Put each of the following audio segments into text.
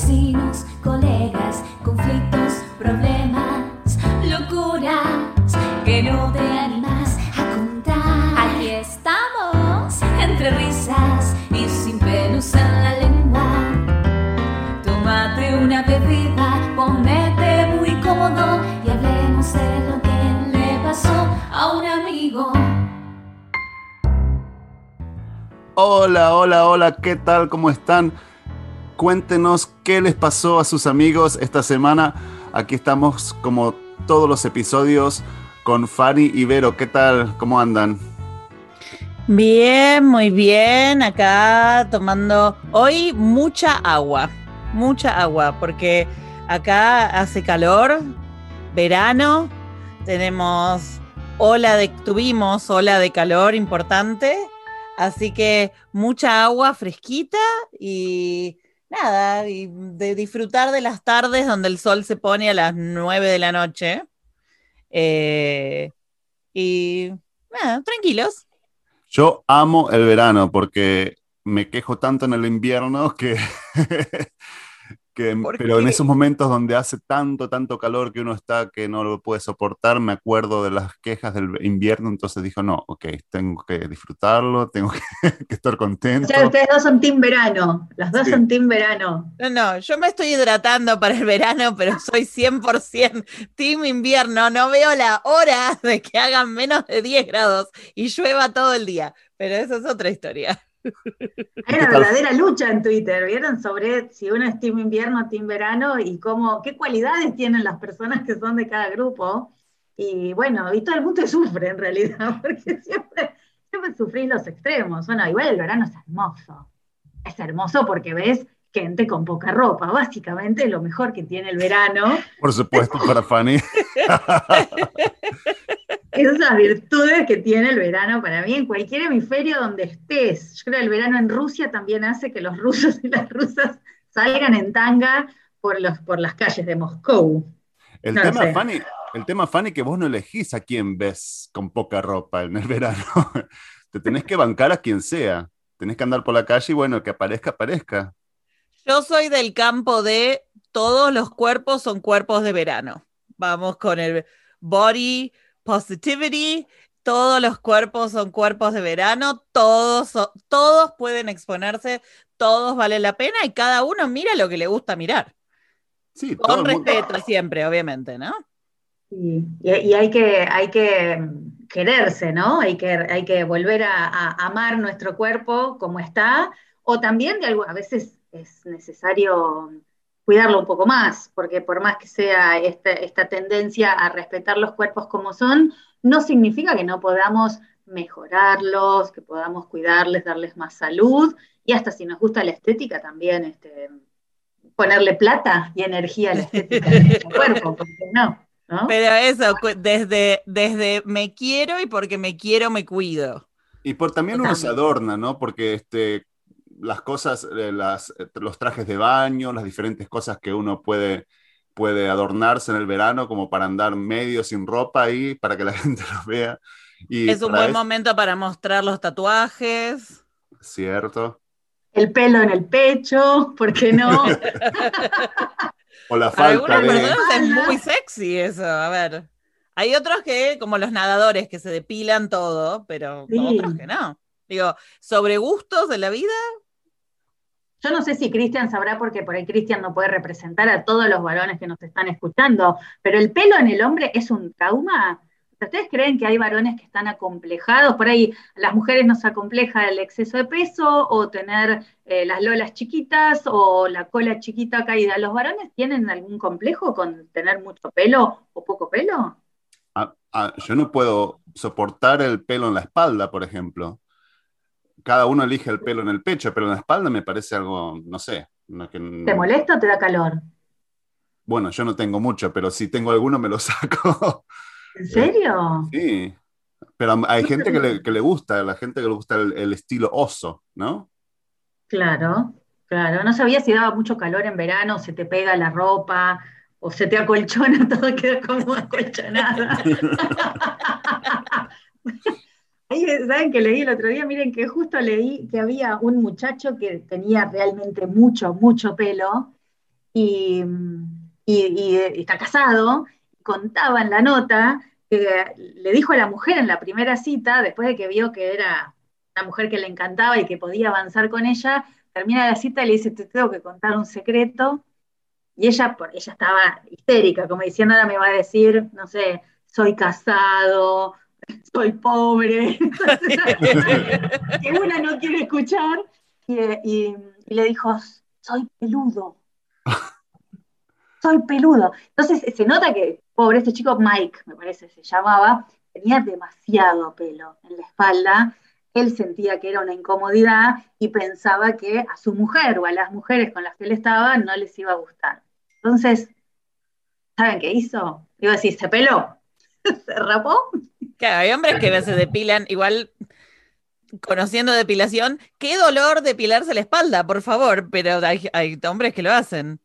vecinos, colegas, conflictos, problemas, locuras que no te animas a contar. Aquí estamos, entre risas y sin pelos la lengua. Tómate una bebida, ponete muy cómodo y hablemos de lo que le pasó a un amigo. Hola, hola, hola, ¿qué tal? ¿Cómo están? Cuéntenos qué les pasó a sus amigos esta semana. Aquí estamos como todos los episodios con Fanny y Vero. ¿Qué tal? ¿Cómo andan? Bien, muy bien. Acá tomando hoy mucha agua, mucha agua, porque acá hace calor, verano, tenemos ola de, tuvimos ola de calor importante, así que mucha agua fresquita y nada, y de disfrutar de las tardes donde el sol se pone a las 9 de la noche. Eh, y nada, tranquilos. Yo amo el verano porque me quejo tanto en el invierno que, que ¿Por pero en esos momentos donde hace tanto, tanto calor que uno está que no lo puede soportar, me acuerdo de las quejas del invierno, entonces dijo, no, ok, tengo que disfrutarlo, tengo que, que estar O contento. sea, ustedes dos son team verano. Las dos Sí. son team verano. No, no, yo me estoy hidratando para el verano, pero soy 100% team invierno. No veo la hora de que hagan menos de 10 grados y llueva todo el día. Pero eso es otra historia. Hay una verdadera lucha en Twitter, ¿vieron? Sobre si uno es team invierno, team verano y cómo, qué cualidades tienen las personas que son de cada grupo. Y bueno, y todo el mundo sufre en realidad, porque siempre, siempre sufrís los extremos. Bueno, igual el verano es hermoso. Es hermoso porque ves gente con poca ropa. Básicamente lo mejor que tiene el verano Por supuesto, para Fanny. Esas son las virtudes que tiene el verano para mí en cualquier hemisferio donde estés. Yo creo que el verano en Rusia también hace que los rusos y las rusas salgan en tanga por, los, por las calles de Moscú. El No tema. Fanny, el tema, Fanny, que vos no elegís a quién ves con poca ropa en el verano. Te tenés que bancar a quien sea. Tenés que andar por la calle y bueno, que aparezca, aparezca. Yo soy del campo de todos los cuerpos son cuerpos de verano. Vamos con el body positivity. Todos los cuerpos son cuerpos de verano, todos, todos pueden exponerse, todos valen la pena y cada uno mira lo que le gusta mirar. Sí, Con mundo- respeto siempre, obviamente, ¿no? Y, y- y hay, que, hay que quererse, ¿no? Hay que, hay que volver a, a amar nuestro cuerpo como está, o también de algo, a veces es necesario cuidarlo un poco más, porque por más que sea esta, esta tendencia a respetar los cuerpos como son, no significa que no podamos mejorarlos, que podamos cuidarles, darles más salud, y hasta si nos gusta la estética también, este, ponerle plata y energía a la estética de nuestro cuerpo, ¿por qué no? ¿no? Pero eso, desde, desde me quiero y porque me quiero me cuido. Y por también uno se adorna, ¿no? Porque este, las cosas, eh, las, eh, los trajes de baño, las diferentes cosas que uno puede, puede adornarse en el verano, como para andar medio sin ropa ahí, para que la gente lo vea. Y Es un buen eso- momento para mostrar los tatuajes. Cierto. El pelo en el pecho, ¿por qué no? O la falta algunas de... personas es muy sexy eso, a ver. Hay otros que, como los nadadores, que se depilan todo, pero Sí. otros que no. Digo, sobre gustos de la vida, Yo no sé si Cristian sabrá, porque por ahí Cristian no puede representar a todos los varones que nos están escuchando, pero el pelo en el hombre es un trauma. ¿Ustedes creen que hay varones que están acomplejados? Por ahí las mujeres nos acompleja el exceso de peso o tener eh, las lolas chiquitas o la cola chiquita caída. ¿Los varones tienen algún complejo con tener mucho pelo o poco pelo? Ah, ah, yo no puedo soportar el pelo en la espalda, por ejemplo. Cada uno elige el pelo en el pecho, pero en la espalda me parece algo, no sé. no que- ¿Te molesta o te da calor? Bueno, yo no tengo mucho, pero si tengo alguno me lo saco. ¿En serio? Sí. Pero hay gente que le, que le gusta, la gente que le gusta el, el estilo oso, ¿no? Claro, claro. No sabía si daba mucho calor en verano, se te pega la ropa, o se te acolchona, todo queda como acolchonada. Ahí, ¿Saben que leí el otro día? Miren que justo leí que había un muchacho que tenía realmente mucho, mucho pelo y, y está casado, contaba en la nota que le dijo a la mujer en la primera cita, después de que vio que era una mujer que le encantaba y que podía avanzar con ella, termina la cita y le dice, te tengo que contar un secreto. Y ella, por, ella estaba histérica, como diciendo, ahora me va a decir, no sé, soy casado, soy pobre, que una no quiere escuchar, y, le dijo, soy peludo, soy peludo. Entonces se nota que, pobre, este chico Mike, me parece se llamaba, tenía demasiado pelo en la espalda, él sentía que era una incomodidad y pensaba que a su mujer o a las mujeres con las que él estaba no les iba a gustar. Entonces, ¿saben qué hizo? Iba a decir, se peló, se rapó. Claro, hay hombres que se depilan, igual conociendo depilación, qué dolor depilarse la espalda, por favor, pero hay, hombres que lo hacen.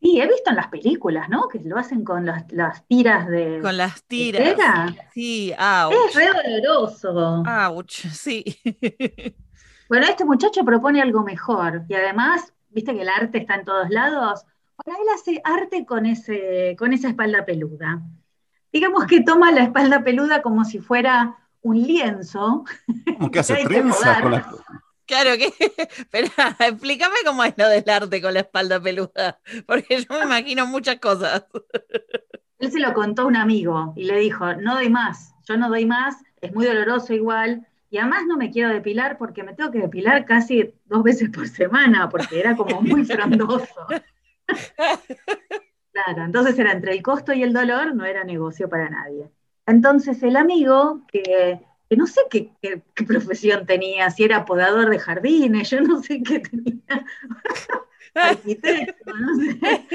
Sí, he visto en las películas, ¿no? Que lo hacen con las, tiras de. Con las tiras. Sí, Es re doloroso. Ouch, sí. bueno, este muchacho propone algo mejor. Y además, viste que el arte está en todos lados. Ahora él hace arte con, ese, con esa espalda peluda. Digamos que toma la espalda peluda como si fuera un lienzo. ¿Cómo que hace trenza con la... Claro que, espera, explícame cómo es lo del arte con la espalda peluda, porque yo me imagino muchas cosas. Él se lo contó a un amigo y le dijo, no doy más, yo no doy más, es muy doloroso igual, y además no me quiero depilar porque me tengo que depilar casi dos veces por semana, porque era como muy frondoso. Claro, entonces era entre el costo y el dolor, no era negocio para nadie. Entonces el amigo, que, no sé qué, profesión tenía, si era podador de jardines, yo no sé qué tenía, arquitecto, no sé.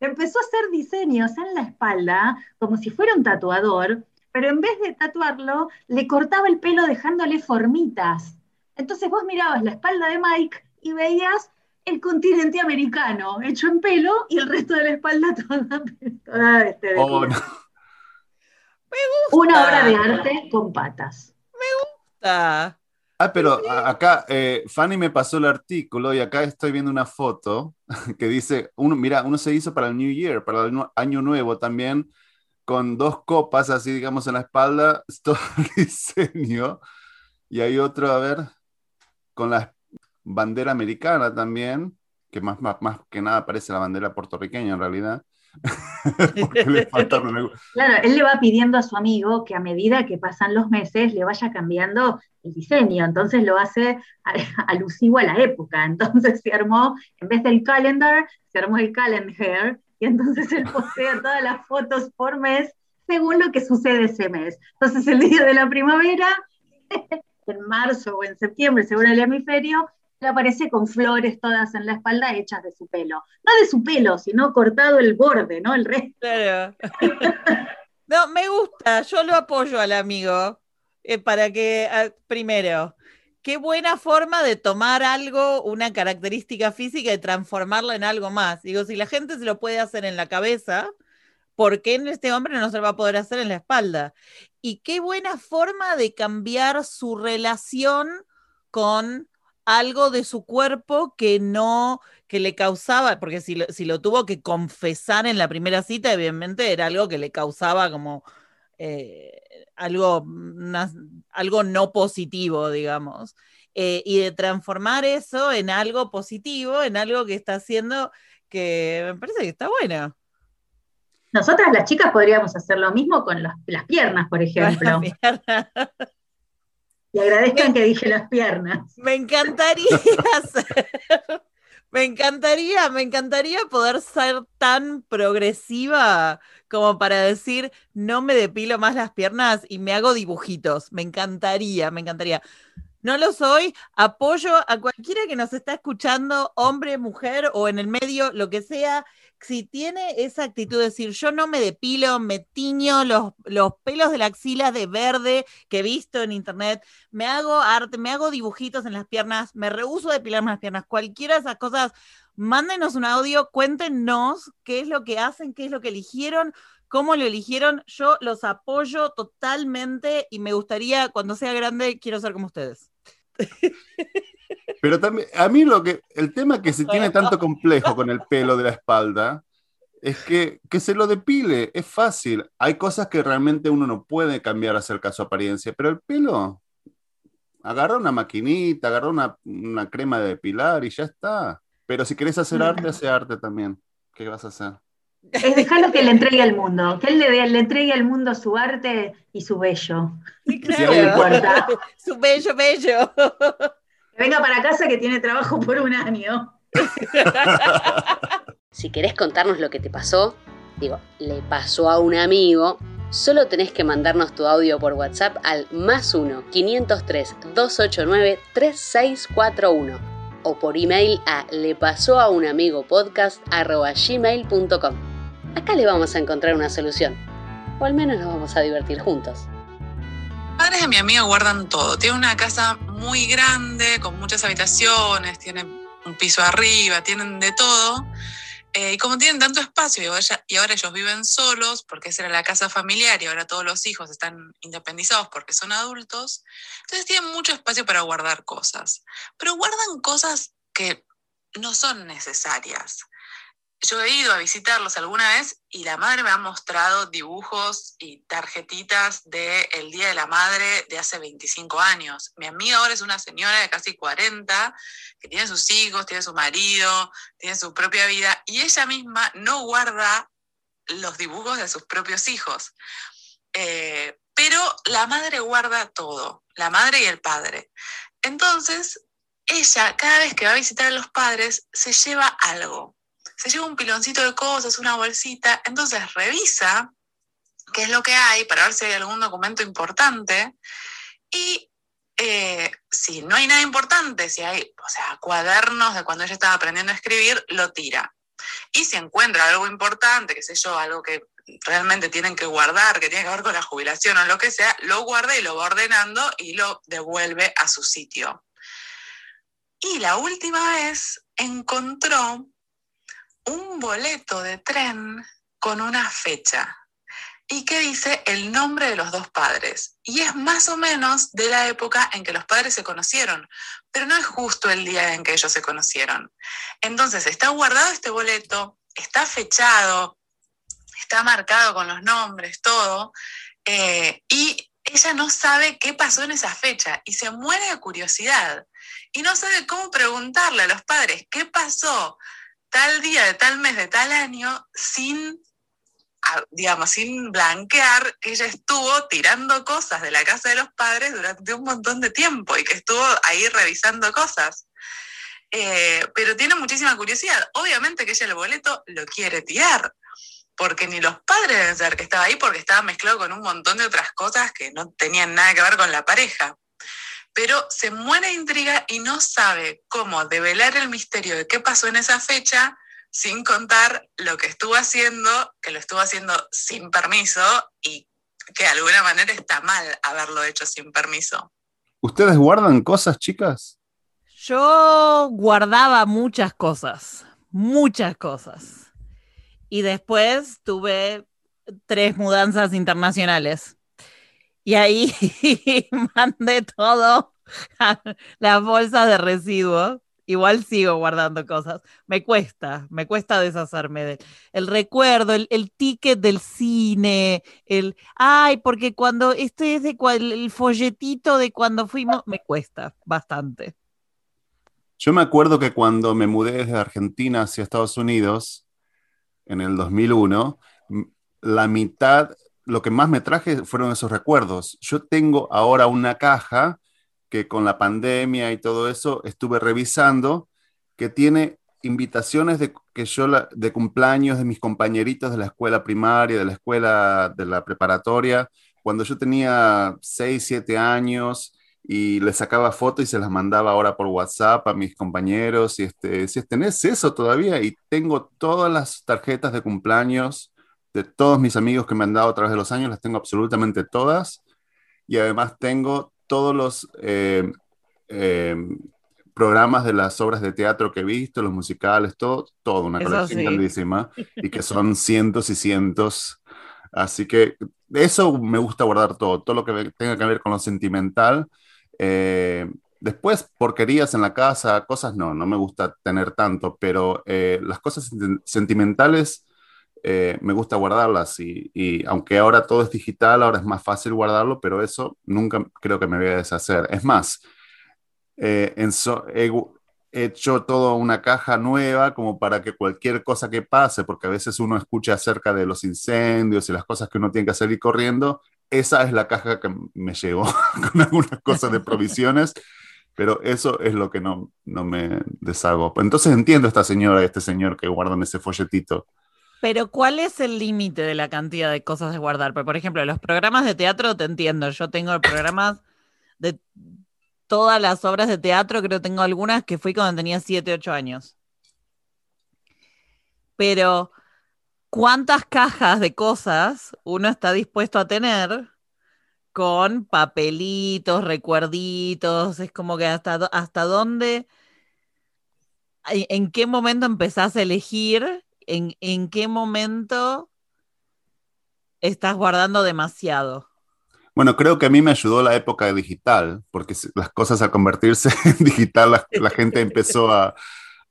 Empezó a hacer diseños en la espalda, como si fuera un tatuador, pero en vez de tatuarlo, le cortaba el pelo dejándole formitas. Entonces vos mirabas la espalda de Mike y veías el continente americano hecho en pelo y el resto de la espalda toda, toda este, oh, me gusta. Una obra de arte con patas. Me gusta. Ah, pero acá eh, Fanny me pasó el artículo y acá estoy viendo una foto que dice, uno, mira, uno se hizo para el New Year, para el año nuevo también, con dos copas así, digamos, en la espalda, todo el diseño. Y hay otro, a ver, con la bandera americana también, que más, más, más que nada parece la bandera puertorriqueña en realidad. Claro, él le va pidiendo a su amigo que a medida que pasan los meses le vaya cambiando el diseño, entonces lo hace alusivo a la época. Entonces se armó, en vez del calendar, se armó el calendar, y entonces él postea todas las fotos por mes según lo que sucede ese mes. Entonces el día de la primavera, en marzo o en septiembre, según el hemisferio, le aparece con flores todas en la espalda hechas de su pelo. No de su pelo, sino cortado el borde, ¿no? El resto. no, me gusta, yo lo apoyo al amigo. Eh, para que, ah, primero, qué buena forma de tomar algo, una característica física y transformarla en algo más. Digo, si la gente se lo puede hacer en la cabeza, ¿por qué en este hombre no se lo va a poder hacer en la espalda? Y qué buena forma de cambiar su relación con algo de su cuerpo que no, que le causaba, porque si lo, si lo tuvo que confesar en la primera cita, evidentemente era algo que le causaba como eh, algo, algo no positivo, digamos. Eh, y de transformar eso en algo positivo, en algo que está haciendo que me parece que está bueno. Nosotras las chicas podríamos hacer lo mismo con las piernas, por ejemplo. Y agradezcan que dije las piernas. Me encantaría hacer, me encantaría, me encantaría poder ser tan progresiva como para decir, no me depilo más las piernas y me hago dibujitos. Me encantaría, me encantaría. No lo soy, apoyo a cualquiera que nos está escuchando, hombre, mujer o en el medio, lo que sea, si tiene esa actitud de decir, yo no me depilo, me tiño los, los pelos de la axila de verde que he visto en internet, me hago arte, me hago dibujitos en las piernas, me rehuso de depilarme las piernas, cualquiera de esas cosas, mándenos un audio, cuéntenos qué es lo que hacen, qué es lo que eligieron, cómo lo eligieron. Yo los apoyo totalmente y me gustaría, cuando sea grande, quiero ser como ustedes. Pero también, a mí lo que, el tema que se tiene tanto complejo con el pelo de la espalda es que, que se lo depile, es fácil. Hay cosas que realmente uno no puede cambiar acerca de su apariencia, pero el pelo, agarra una maquinita, agarra una, una crema de depilar y ya está. Pero si querés hacer arte, hace arte también. ¿Qué vas a hacer? Es dejarlo que le entregue al mundo, que él le, le entregue al mundo su arte y su bello. Sí, claro. Su bello, bello. Venga para casa que tiene trabajo por un año. Si querés contarnos lo que te pasó, digo, le pasó a un amigo, solo tenés que mandarnos tu audio por WhatsApp al más 1 503 289 3641 o por email a le pasó a un amigo podcast gmail.com. Acá le vamos a encontrar una solución, o al menos nos vamos a divertir juntos. Padres de mi amiga guardan todo. Tiene una casa muy grande, con muchas habitaciones, tienen un piso arriba, tienen de todo. Eh, y como tienen tanto espacio y ahora ellos viven solos, porque esa era la casa familiar y ahora todos los hijos están independizados porque son adultos, entonces tienen mucho espacio para guardar cosas. Pero guardan cosas que no son necesarias. Yo he ido a visitarlos alguna vez y la madre me ha mostrado dibujos y tarjetitas del Día de la Madre de hace 25 años. Mi amiga ahora es una señora de casi 40 que tiene sus hijos, tiene su marido, tiene su propia vida y ella misma no guarda los dibujos de sus propios hijos. Eh, pero la madre guarda todo, la madre y el padre. Entonces, ella cada vez que va a visitar a los padres se lleva algo se lleva un piloncito de cosas, una bolsita, entonces revisa qué es lo que hay para ver si hay algún documento importante y eh, si no hay nada importante, si hay, o sea, cuadernos de cuando ella estaba aprendiendo a escribir, lo tira. Y si encuentra algo importante, qué sé yo, algo que realmente tienen que guardar, que tiene que ver con la jubilación o lo que sea, lo guarda y lo va ordenando y lo devuelve a su sitio. Y la última vez encontró un boleto de tren con una fecha y que dice el nombre de los dos padres. Y es más o menos de la época en que los padres se conocieron, pero no es justo el día en que ellos se conocieron. Entonces está guardado este boleto, está fechado, está marcado con los nombres, todo, eh, y ella no sabe qué pasó en esa fecha y se muere de curiosidad y no sabe cómo preguntarle a los padres qué pasó tal día, de tal mes, de tal año, sin, digamos, sin blanquear que ella estuvo tirando cosas de la casa de los padres durante un montón de tiempo y que estuvo ahí revisando cosas. Eh, pero tiene muchísima curiosidad. Obviamente que ella el boleto lo quiere tirar, porque ni los padres deben saber que estaba ahí porque estaba mezclado con un montón de otras cosas que no tenían nada que ver con la pareja pero se muere de intriga y no sabe cómo develar el misterio de qué pasó en esa fecha sin contar lo que estuvo haciendo, que lo estuvo haciendo sin permiso y que de alguna manera está mal haberlo hecho sin permiso. ¿Ustedes guardan cosas, chicas? Yo guardaba muchas cosas, muchas cosas. Y después tuve tres mudanzas internacionales. Y ahí mandé todo las bolsas de residuos. Igual sigo guardando cosas. Me cuesta, me cuesta deshacerme del el recuerdo, el, el ticket del cine, el, ay, porque cuando, este es de el folletito de cuando fuimos, me cuesta bastante. Yo me acuerdo que cuando me mudé desde Argentina hacia Estados Unidos, en el 2001, m- la mitad, lo que más me traje fueron esos recuerdos. Yo tengo ahora una caja que con la pandemia y todo eso estuve revisando, que tiene invitaciones de, que yo de cumpleaños de mis compañeritos de la escuela primaria, de la escuela de la preparatoria, cuando yo tenía 6, 7 años y les sacaba fotos y se las mandaba ahora por WhatsApp a mis compañeros y este, si tenés eso todavía y tengo todas las tarjetas de cumpleaños de todos mis amigos que me han dado a través de los años, las tengo absolutamente todas y además tengo todos los eh, eh, programas de las obras de teatro que he visto, los musicales, todo, todo, una Eso colección sí. grandísima y que son cientos y cientos. Así que eso me gusta guardar todo, todo lo que tenga que ver con lo sentimental. eh, después, porquerías en la casa, cosas no, no me gusta tener tanto, pero las cosas sentimentales eh, me gusta guardarlas y, y, aunque ahora todo es digital, ahora es más fácil guardarlo, pero eso nunca creo que me voy a deshacer. Es más, eh, he, hecho toda una caja nueva como para que cualquier cosa que pase, porque a veces uno escucha acerca de los incendios y las cosas que uno tiene que hacer y corriendo, esa es la caja que me llegó con algunas cosas de provisiones, pero eso es lo que no, no me deshago. Entonces entiendo a esta señora y este señor que guardan ese folletito. Pero ¿cuál es el límite de la cantidad de cosas de guardar? por ejemplo, los programas de teatro te entiendo, yo tengo programas de todas las obras de teatro, creo que tengo algunas que fui cuando tenía 7, 8 años. Pero, ¿cuántas cajas de cosas uno está dispuesto a tener con papelitos, recuerditos? Es como que hasta, hasta dónde, en qué momento empezás a elegir, en, en qué momento estás guardando demasiado. Bueno, creo que a mí me ayudó la época digital, porque las cosas al convertirse en digital, la, gente empezó a,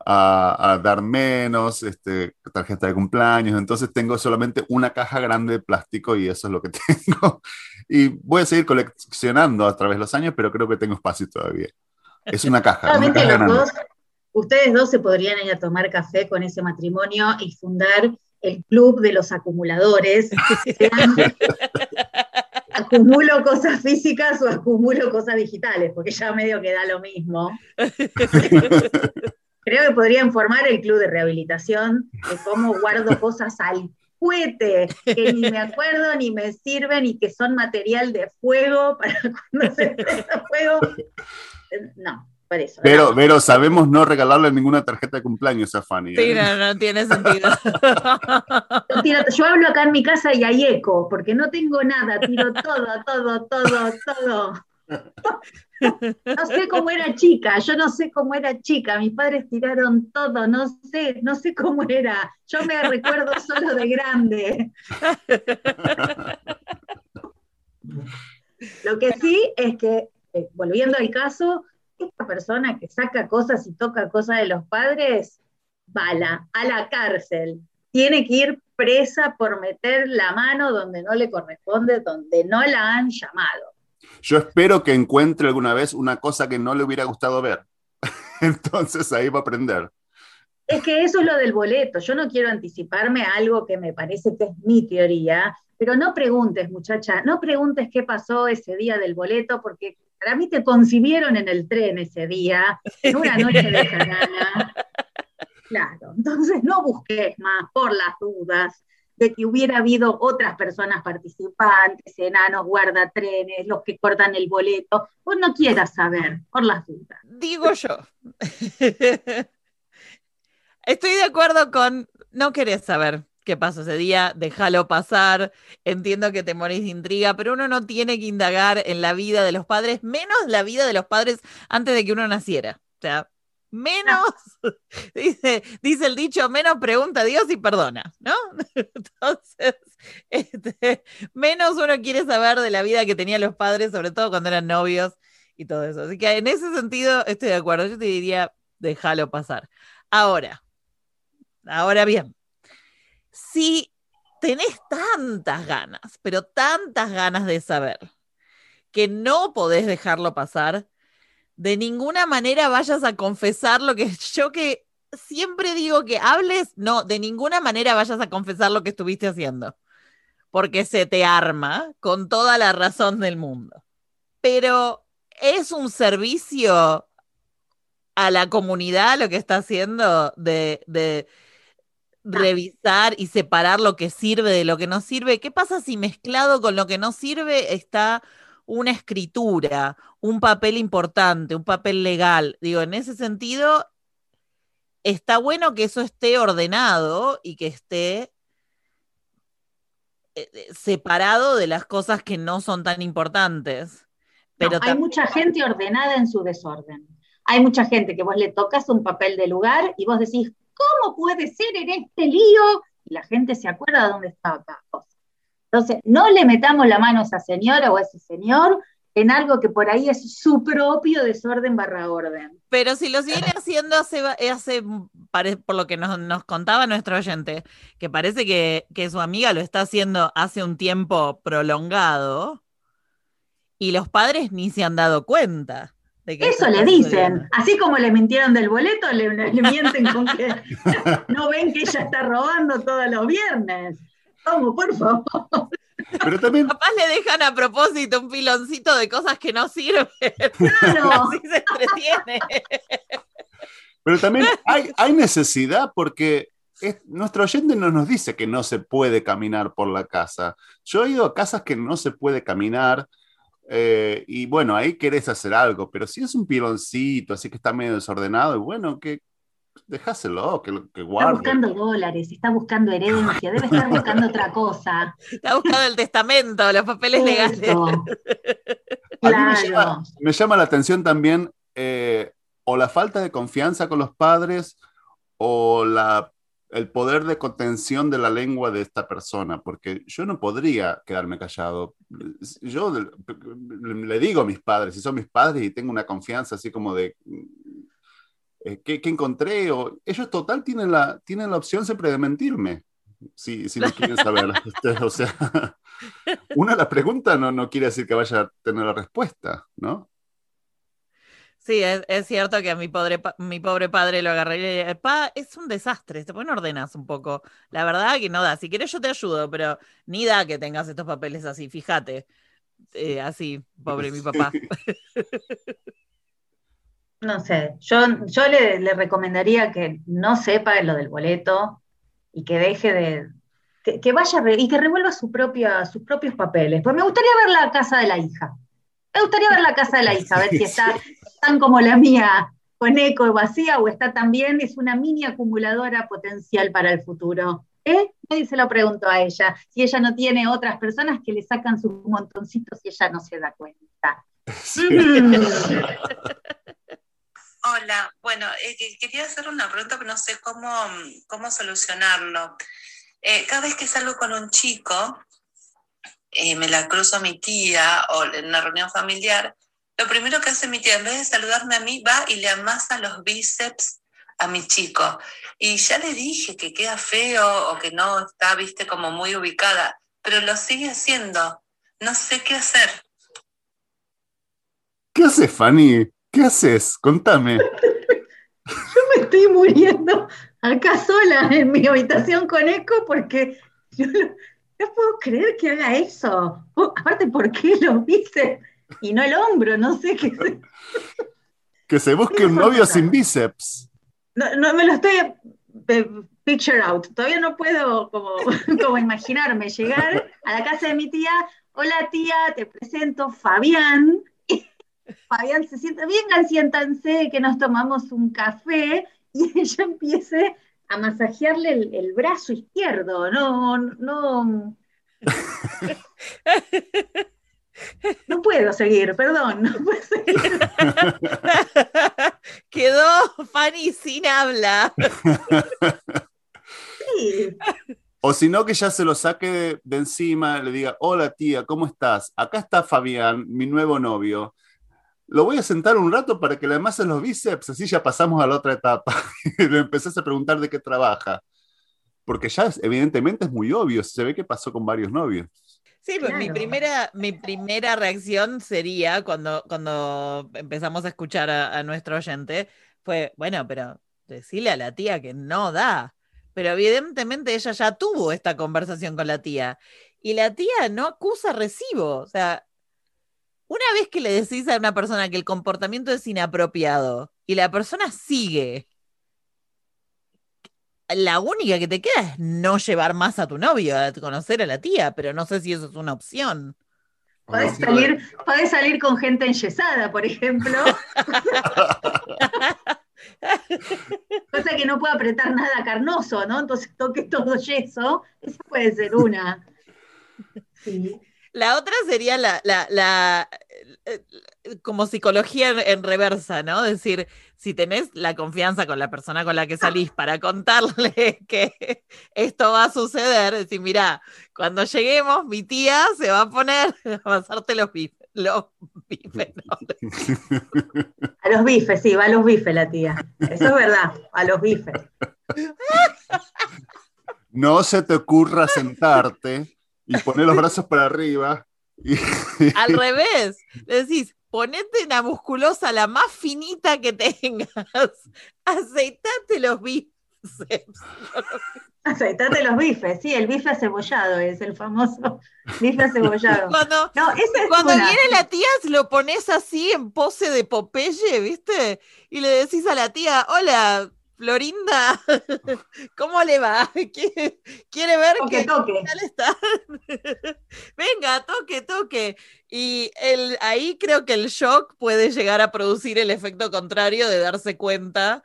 dar menos, este, tarjeta de cumpleaños, entonces tengo solamente una caja grande de plástico y eso es lo que tengo. Y voy a seguir coleccionando a través de los años, pero creo que tengo espacio todavía. Es una caja. Ustedes dos se podrían ir a tomar café con ese matrimonio y fundar el club de los acumuladores. acumulo cosas físicas o acumulo cosas digitales, porque ya medio que da lo mismo. Creo que podrían formar el club de rehabilitación de cómo guardo cosas al cohete, que ni me acuerdo ni me sirven y que son material de fuego para cuando se prenda fuego. No, pero, pero sabemos no regalarle ninguna tarjeta de cumpleaños a Fanny. Sí, ¿eh? no, no tiene sentido. yo hablo acá en mi casa y hay eco, porque no tengo nada, tiro todo, todo, todo, todo. No sé cómo era chica, yo no sé cómo era chica, mis padres tiraron todo, no sé, no sé cómo era, yo me recuerdo solo de grande. Lo que sí es que, eh, volviendo al caso, esta persona que saca cosas y toca cosas de los padres, bala, a la cárcel. Tiene que ir presa por meter la mano donde no le corresponde, donde no la han llamado. Yo espero que encuentre alguna vez una cosa que no le hubiera gustado ver. Entonces ahí va a aprender. Es que eso es lo del boleto. Yo no quiero anticiparme a algo que me parece que es mi teoría, pero no preguntes, muchacha, no preguntes qué pasó ese día del boleto, porque para mí te concibieron en el tren ese día, en una noche de jarana. Claro, entonces no busques más por las dudas de que hubiera habido otras personas participantes, enanos, guardatrenes, los que cortan el boleto. Vos no quieras saber, por las dudas. Digo yo. Estoy de acuerdo con no querés saber qué pasó ese día, déjalo pasar, entiendo que te morís de intriga, pero uno no tiene que indagar en la vida de los padres, menos la vida de los padres antes de que uno naciera. O sea, menos, dice, dice el dicho, menos pregunta a Dios y perdona, ¿no? Entonces, este, menos uno quiere saber de la vida que tenían los padres, sobre todo cuando eran novios y todo eso. Así que en ese sentido estoy de acuerdo, yo te diría, déjalo pasar. Ahora, ahora bien, si tenés tantas ganas, pero tantas ganas de saber, que no podés dejarlo pasar, de ninguna manera vayas a confesar lo que yo que siempre digo que hables, no, de ninguna manera vayas a confesar lo que estuviste haciendo, porque se te arma con toda la razón del mundo. Pero es un servicio a la comunidad lo que está haciendo de, de revisar y separar lo que sirve de lo que no sirve. ¿Qué pasa si mezclado con lo que no sirve está una escritura, un papel importante, un papel legal? Digo, en ese sentido, está bueno que eso esté ordenado y que esté eh, eh, separado de las cosas que no son tan importantes. Pero hay mucha gente ordenada en su desorden. Hay mucha gente que vos le tocas un papel de lugar y vos decís, ¿cómo puede ser en este lío? Y la gente se acuerda de dónde estaba. Entonces, no le metamos la mano a esa señora o a ese señor en algo que por ahí es su propio desorden barra orden. Pero si los viene haciendo hace, pare- por lo que nos, nos contaba nuestro oyente, que parece que, que su amiga lo está haciendo hace un tiempo prolongado y los padres ni se han dado cuenta. De que Eso le dicen, así como le mintieron del boleto, le, le mienten con que no ven que ella está robando todos los viernes. ¿Cómo? Por favor. Pero también, Capaz le dejan a propósito un piloncito de cosas que no sirven. Claro. Así se entretiene. pero también hay, hay necesidad porque es- nuestro oyente no nos dice que no se puede caminar por la casa. Yo he ido a casas que no se puede caminar eh, y bueno, ahí querés hacer algo, pero si es un piloncito, así que está medio desordenado, y bueno, que dejáselo, que, lo- que Está guarde. buscando dólares, está buscando herencia, debe estar buscando otra cosa. Está buscando el testamento, los papeles legales. Eso. A mí me Claro. llama, me llama la atención también eh, o la falta de confianza con los padres o la, el poder de contención de la lengua de esta persona, porque yo no podría quedarme callado. Yo le digo a mis padres, si son mis padres y tengo una confianza así como de... eh, ¿qué, qué encontré? O, ellos total tienen la, tienen la opción siempre de mentirme, si, si no quieren saber. Este, o sea, una la pregunta no, no quiere decir que vaya a tener la respuesta, ¿no? Sí, es, es cierto que a mi pobre, mi pobre padre lo agarré y le dije, pa, es un desastre, te ponen ordenas un poco. La verdad que no da, si querés yo te ayudo, pero ni da que tengas estos papeles así, fíjate. Eh, así, pobre mi papá. No sé, yo, yo le, le recomendaría que no sepa lo del boleto y que deje de. que, que vaya re- y que revuelva su propia, sus propios papeles. Pues me gustaría ver la casa de la hija. Me gustaría ver la casa de la hija, a ver si está tan como la mía, con eco y vacía, o está también, es una mini acumuladora potencial para el futuro. ¿Eh? Nadie se lo preguntó a ella. Si ella no tiene otras personas que le sacan sus montoncitos y ella no se da cuenta. Mm. Hola, bueno, eh, que- quería hacer una pregunta, pero no sé cómo, cómo solucionarlo. Eh, cada vez que salgo con un chico, eh, me la cruzo a mi tía o en una reunión familiar, lo primero que hace mi tía, en vez de saludarme a mí, va y le amasa los bíceps a mi chico. Y ya le dije que queda feo o que no está, viste, como muy ubicada, pero lo sigue haciendo. No sé qué hacer. ¿Qué haces, Fanny? ¿Qué haces? Contame. me estoy muriendo acá sola en mi habitación con eco porque yo no, puedo creer que haga eso. Aparte, ¿por qué lo viste? Y no el hombro, no sé qué. Que se busque un novio sin bíceps. No, no me lo estoy eh, picture out. Todavía no puedo como, como imaginarme llegar a la casa de mi tía. Hola tía, te presento Fabián. Fabián se sienta, vengan, siéntanse, que nos tomamos un café y ella empiece a masajearle el, el brazo izquierdo. No, no. No puedo seguir, perdón, no puedo seguir. Quedó Fanny sin habla. Sí. O si no, que ya se lo saque de, de encima, le diga, hola tía, ¿cómo estás? Acá está Fabián, mi nuevo novio. Lo voy a sentar un rato para que le amases los bíceps, así ya pasamos a la otra etapa. y le empezás a preguntar de qué trabaja. Porque ya es- evidentemente es muy obvio, se ve que pasó con varios novios. Sí, pues mi primera, mi primera reacción sería cuando, cuando empezamos a escuchar a, a nuestro oyente, fue, bueno, pero decirle a la tía que no da. Pero evidentemente ella ya tuvo esta conversación con la tía. Y la tía no acusa recibo. O sea, una vez que le decís a una persona que el comportamiento es inapropiado y la persona sigue, la única que te queda es no llevar más a tu novio, a conocer a la tía, pero no sé si eso es una opción. Podés salir, podés salir con gente enyesada, por ejemplo. Cosa que no puede apretar nada carnoso, ¿no? Entonces toque todo yeso. Esa puede ser una. Sí. La otra sería la, la, la eh, eh, como psicología en, en reversa, ¿no? Es decir, si tenés la confianza con la persona con la que salís para contarle que esto va a suceder, decir, mira, cuando lleguemos, mi tía se va a poner a pasarte los, bí- los bifes. A los bifes, sí, va a los bifes la tía. Eso es verdad, a los bifes. No se te ocurra sentarte y poner los brazos para arriba. y- Al revés, le decís, ponete una musculosa la más finita que tengas, aceitate los bíceps. Aceitate los bifes, sí, el bife acebollado es el famoso bife acebollado. Cuando, No, esa es cuando una. viene la tía, se lo pones así en pose de Popeye, ¿viste? Y le decís a la tía, hola, Florinda, ¿cómo le va? ¿Quiere, quiere ver Toque, qué toque. tal está? Venga, toque, toque. Y el, ahí creo que el shock puede llegar a producir el efecto contrario de darse cuenta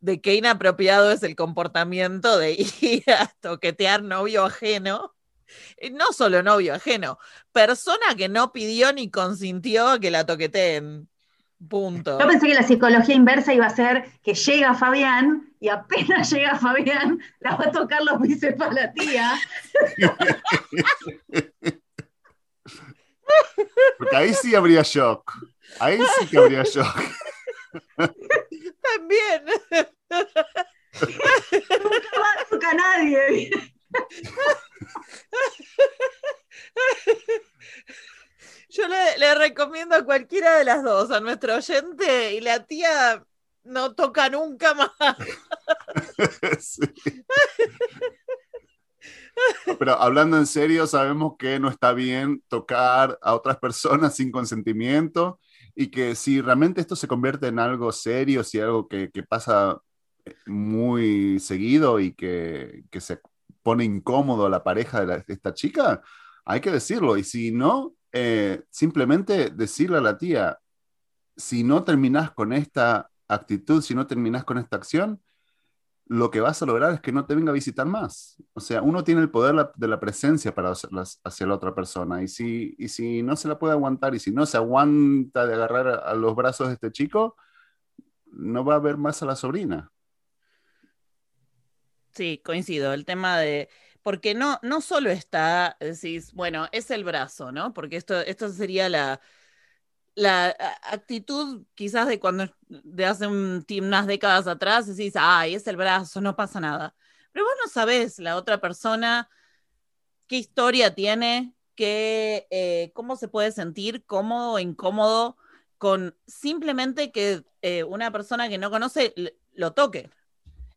de qué inapropiado es el comportamiento de ir a toquetear novio ajeno. No solo novio ajeno, persona que no pidió ni consintió a que la toqueteen. Punto. Yo pensé que la psicología inversa iba a ser que llega Fabián y apenas llega Fabián, la va a tocar los bíceps a la tía. Porque ahí sí habría shock. Ahí sí que habría shock. También. No va a tocar a nadie. Yo le, le recomiendo a cualquiera de las dos, a nuestro oyente y la tía no toca nunca más. Sí. Pero hablando en serio, sabemos que no está bien tocar a otras personas sin consentimiento y que si realmente esto se convierte en algo serio, si algo que, que pasa muy seguido y que, que se pone incómodo a la pareja de, la- de esta chica, hay que decirlo. Y si no, eh, simplemente decirle a la tía, si no terminás con esta actitud, si no terminás con esta acción, lo que vas a lograr es que no te venga a visitar más. O sea, uno tiene el poder de la presencia para hacerlas hacia la otra persona. Y si, y si no se la puede aguantar y si no se aguanta de agarrar a los brazos de este chico, no va a ver más a la sobrina. Sí, coincido. El tema de. Porque no, no solo está, decís, bueno, es el brazo, ¿no? Porque esto, esto sería la, la actitud quizás de cuando de hace un, unas décadas atrás, decís, ay, es el brazo, no pasa nada. Pero vos no sabés la otra persona qué historia tiene, qué, eh, cómo se puede sentir cómodo o incómodo con simplemente que eh, una persona que no conoce lo toque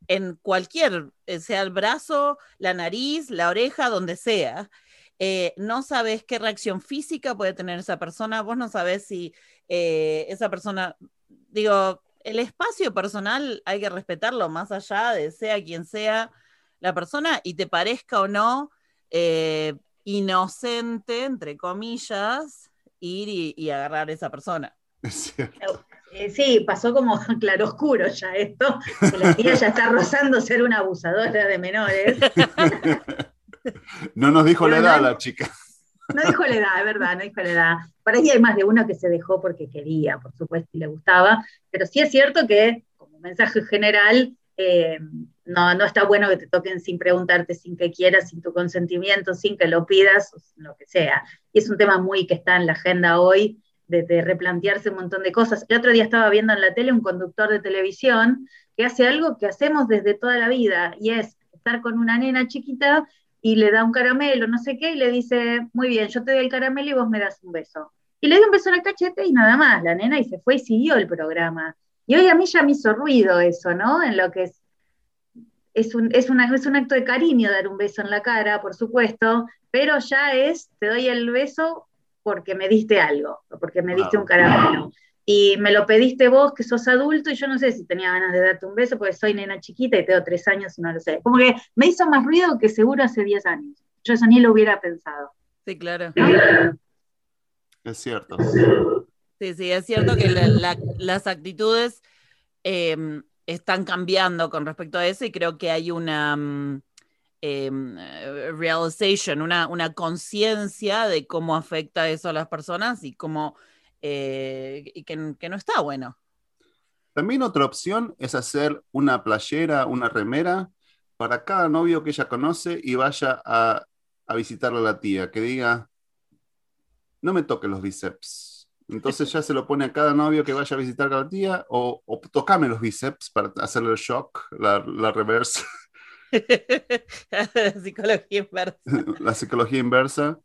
en cualquier, eh, sea el brazo, la nariz, la oreja, donde sea. Eh, no sabes qué reacción física puede tener esa persona, vos no sabes si eh, esa persona, digo, el espacio personal hay que respetarlo más allá de sea quien sea la persona y te parezca o no inocente, entre comillas, ir y, y agarrar a esa persona. Es cierto. Eh, sí, pasó como claroscuro ya esto, la tía ya está rozando ser una abusadora de menores. No nos dijo la edad no- la chica. No dijo la edad, es verdad, no dijo la edad. Por ahí hay más de uno que se dejó porque quería, por supuesto, y le gustaba, pero sí es cierto que, como mensaje general, eh, no, no está bueno que te toquen sin preguntarte, sin que quieras, sin tu consentimiento, sin que lo pidas, o sin lo que sea. Y es un tema muy que está en la agenda hoy, de, replantearse un montón de cosas. El otro día estaba viendo en la tele un conductor de televisión que hace algo que hacemos desde toda la vida, y es estar con una nena chiquita y le da un caramelo, no sé qué, y le dice, muy bien, yo te doy el caramelo y vos me das un beso. Y le dio un beso en el cachete y nada más, la nena, y se fue y siguió el programa. Y hoy a mí ya me hizo ruido eso, ¿no? En lo que es, es un, es, es un acto de cariño dar un beso en la cara, por supuesto, pero ya es, te doy el beso porque me diste algo, o porque me diste Wow. un caramelo. Y me lo pediste vos, que sos adulto, y yo no sé si tenía ganas de darte un beso, porque soy nena chiquita y tengo tres años y no lo sé. Como que me hizo más ruido que seguro hace diez años. Yo eso ni lo hubiera pensado. Sí, claro. Es cierto. Sí, sí, es cierto que la- la- las actitudes eh, están cambiando con respecto a eso y creo que hay una mm, em, eh, realization, una, una conciencia de cómo afecta eso a las personas y cómo eh, y que, que no está bueno. También otra opción es hacer una playera, una remera para cada novio que ella conoce y vaya a, a visitarle a la tía, que diga, no me toque los bíceps. Entonces ya se lo pone a cada novio que vaya a visitar a la tía o, o tocame los bíceps para hacerle el shock, la, la reverse, la psicología inversa. la psicología inversa.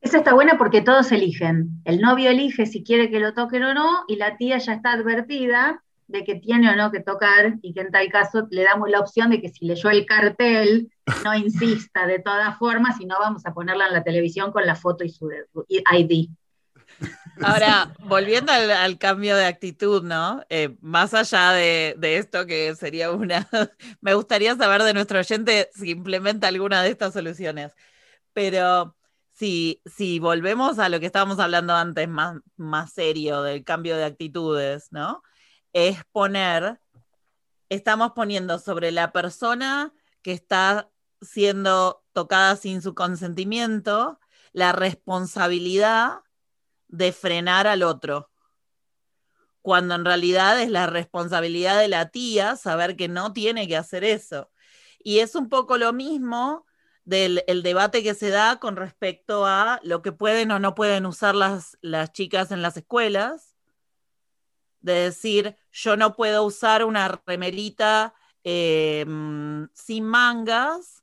Esa está buena porque todos eligen. El novio elige si quiere que lo toquen o no, y la tía ya está advertida de que tiene o no que tocar, y que en tal caso le damos la opción de que si leyó el cartel, no insista de todas formas, y no vamos a ponerla en la televisión con la foto y su ID. Ahora, volviendo al, cambio de actitud, ¿no? Eh, más allá de, de esto que sería una... Me gustaría saber de nuestro oyente si implementa alguna de estas soluciones. Pero si, si volvemos a lo que estábamos hablando antes, más, más serio, del cambio de actitudes, ¿no? Es poner, estamos poniendo sobre la persona que está siendo tocada sin su consentimiento la responsabilidad de frenar al otro, cuando en realidad es la responsabilidad de la tía saber que no tiene que hacer eso. Y es un poco lo mismo del el debate que se da con respecto a lo que pueden o no pueden usar las, las chicas en las escuelas, de decir, yo no puedo usar una remerita eh, sin mangas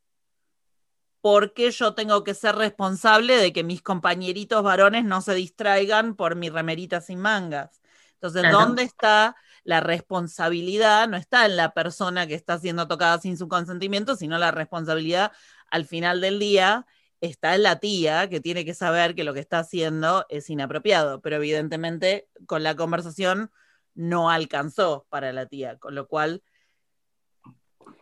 porque yo tengo que ser responsable de que mis compañeritos varones no se distraigan por mi remerita sin mangas. Entonces, Claro. ¿dónde está la responsabilidad? No está en la persona que está siendo tocada sin su consentimiento, sino la responsabilidad al final del día está en la tía que tiene que saber que lo que está haciendo es inapropiado, pero evidentemente con la conversación no alcanzó para la tía, con lo cual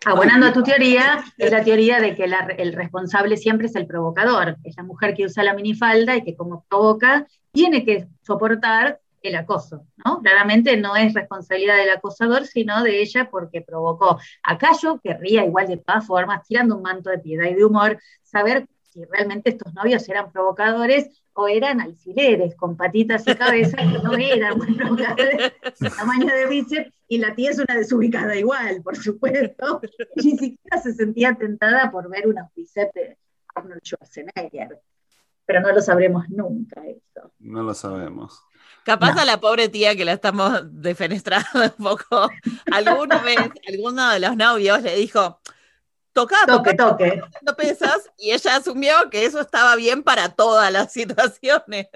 Abonando a tu teoría, es la teoría de que la- el responsable siempre es el provocador, es la mujer que usa la minifalda y que como provoca, tiene que soportar el acoso, ¿no? Claramente no es responsabilidad del acosador, sino de ella porque provocó. Acá yo querría, igual de todas formas, tirando un manto de piedad y de humor, saber si realmente estos novios eran provocadores o eran alfileres con patitas y cabeza, que no eran muy provocadores, tamaño de bíceps, y la tía es una desubicada igual, por supuesto, y ni siquiera se sentía tentada por ver unos bíceps de Arnold Schwarzenegger. Pero no lo sabremos nunca eso. No lo sabemos. Capaz No. a la pobre tía que la estamos defenestrando un poco, alguna vez alguno de los novios le dijo, toca, Toque, toque. haciendo pesas, y ella asumió que eso estaba bien para todas las situaciones.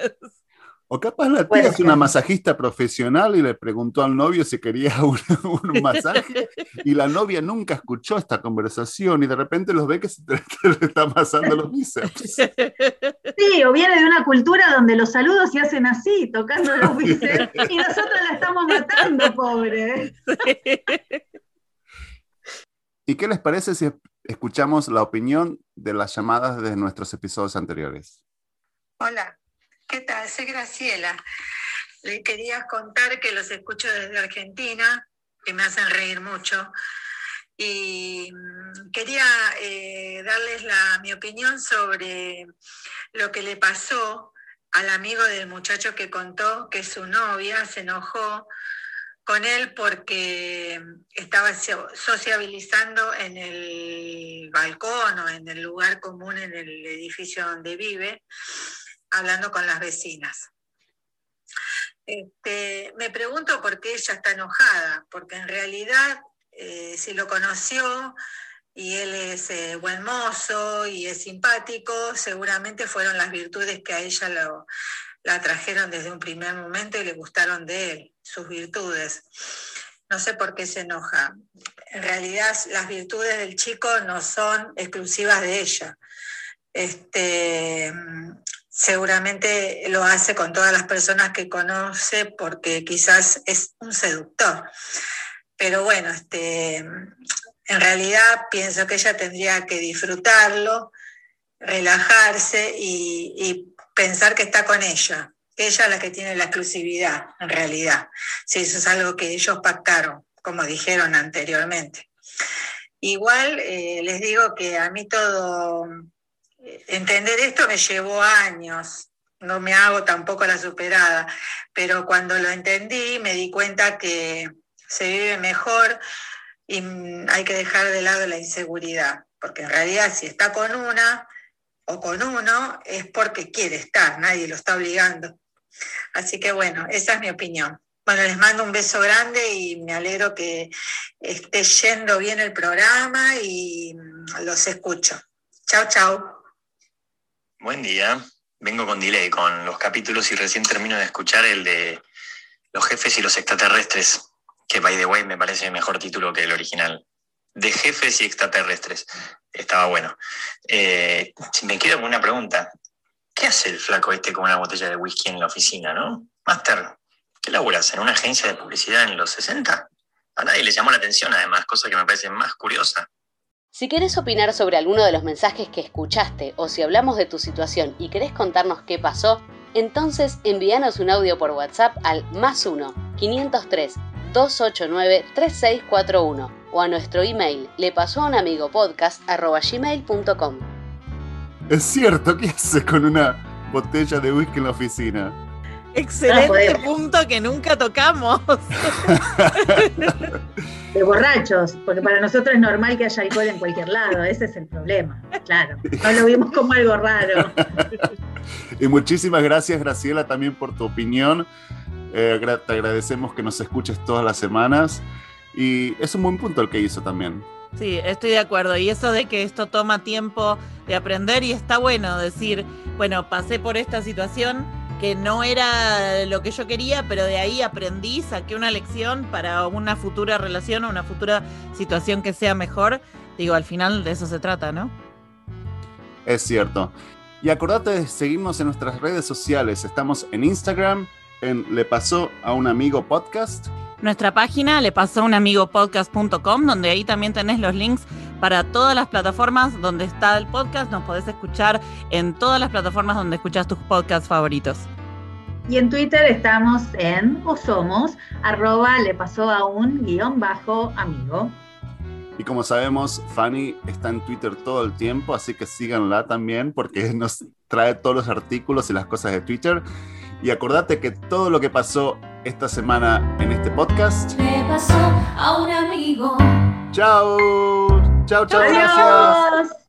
O capaz la tía es una masajista profesional y le preguntó al novio si quería un, un masaje y la novia nunca escuchó esta conversación y de repente los ve que se le está pasando los bíceps. Sí, o viene de una cultura donde los saludos se hacen así, tocando los bíceps, y nosotros la estamos matando, pobre. ¿Y qué les parece si escuchamos la opinión de las llamadas de nuestros episodios anteriores? Hola, ¿qué tal? Soy Graciela. Le quería contar que los escucho desde Argentina, que me hacen reír mucho. Y mm, quería eh, darles la, mi opinión sobre lo que le pasó al amigo del muchacho que contó que su novia se enojó con él porque estaba so- sociabilizando en el balcón o en el lugar común en el edificio donde vive, hablando con las vecinas. Este, me pregunto por qué ella está enojada, porque en realidad eh, si lo conoció y él es eh, buen mozo y es simpático, seguramente fueron las virtudes que a ella lo, la trajeron desde un primer momento y le gustaron de él, sus virtudes. No sé por qué se enoja. En realidad las virtudes del chico no son exclusivas de ella. Este, seguramente lo hace con todas las personas que conoce porque quizás es un seductor. Pero bueno, este, en realidad pienso que ella tendría que disfrutarlo, relajarse y, y pensar que está con ella, que ella es la que tiene la exclusividad, en realidad, si eso es algo que ellos pactaron, como dijeron anteriormente. Igual eh, les digo que a mí todo, eh, entender esto me llevó años, no me hago tampoco la superada, pero cuando lo entendí me di cuenta que se vive mejor y hay que dejar de lado la inseguridad, porque en realidad si está con una o con uno es porque quiere estar, nadie lo está obligando. Así que bueno, esa es mi opinión. Bueno, les mando un beso grande y me alegro que esté yendo bien el programa y los escucho. Chao, chao. Buen día. Vengo con delay con los capítulos y recién termino de escuchar el de Los jefes y los extraterrestres, que by the way me parece mejor título que el original. De jefes y extraterrestres. Estaba bueno. Eh, me quedo con una pregunta. ¿Qué hace el flaco este con una botella de whisky en la oficina, no? Master, ¿qué laburas? ¿En una agencia de publicidad en los 60? A nadie le llamó la atención, además, cosa que me parece más curiosa. Si querés opinar sobre alguno de los mensajes que escuchaste o si hablamos de tu situación y querés contarnos qué pasó, entonces envíanos un audio por WhatsApp al más 1 503 289 3641 o a nuestro email le pasó a un amigo podcast gmail.com. Es cierto, ¿qué hace con una botella de whisky en la oficina? Excelente punto que nunca tocamos. De borrachos, porque para nosotros es normal que haya alcohol en cualquier lado, ese es el problema, claro. No lo vimos como algo raro. Y muchísimas gracias, Graciela, también por tu opinión. Eh, te agradecemos que nos escuches todas las semanas. Y es un buen punto el que hizo también. Sí, estoy de acuerdo. Y eso de que esto toma tiempo de aprender y está bueno decir, bueno, pasé por esta situación que no era lo que yo quería, pero de ahí aprendí, saqué una lección para una futura relación o una futura situación que sea mejor. Digo, al final de eso se trata, ¿no? Es cierto. Y acordate de seguirnos en nuestras redes sociales. Estamos en Instagram, en Le Pasó a un Amigo Podcast nuestra página le pasó un amigo podcast.com, donde ahí también tenés los links para todas las plataformas donde está el podcast. Nos podés escuchar en todas las plataformas donde escuchas tus podcasts favoritos. Y en Twitter estamos en o somos arroba le pasó a un guion bajo amigo. Y como sabemos, Fanny está en Twitter todo el tiempo, así que síganla también porque nos trae todos los artículos y las cosas de Twitter. Y acordate que todo lo que pasó esta semana en este podcast Le pasó a un amigo. Chao. Chao, chao, Adiós. gracias.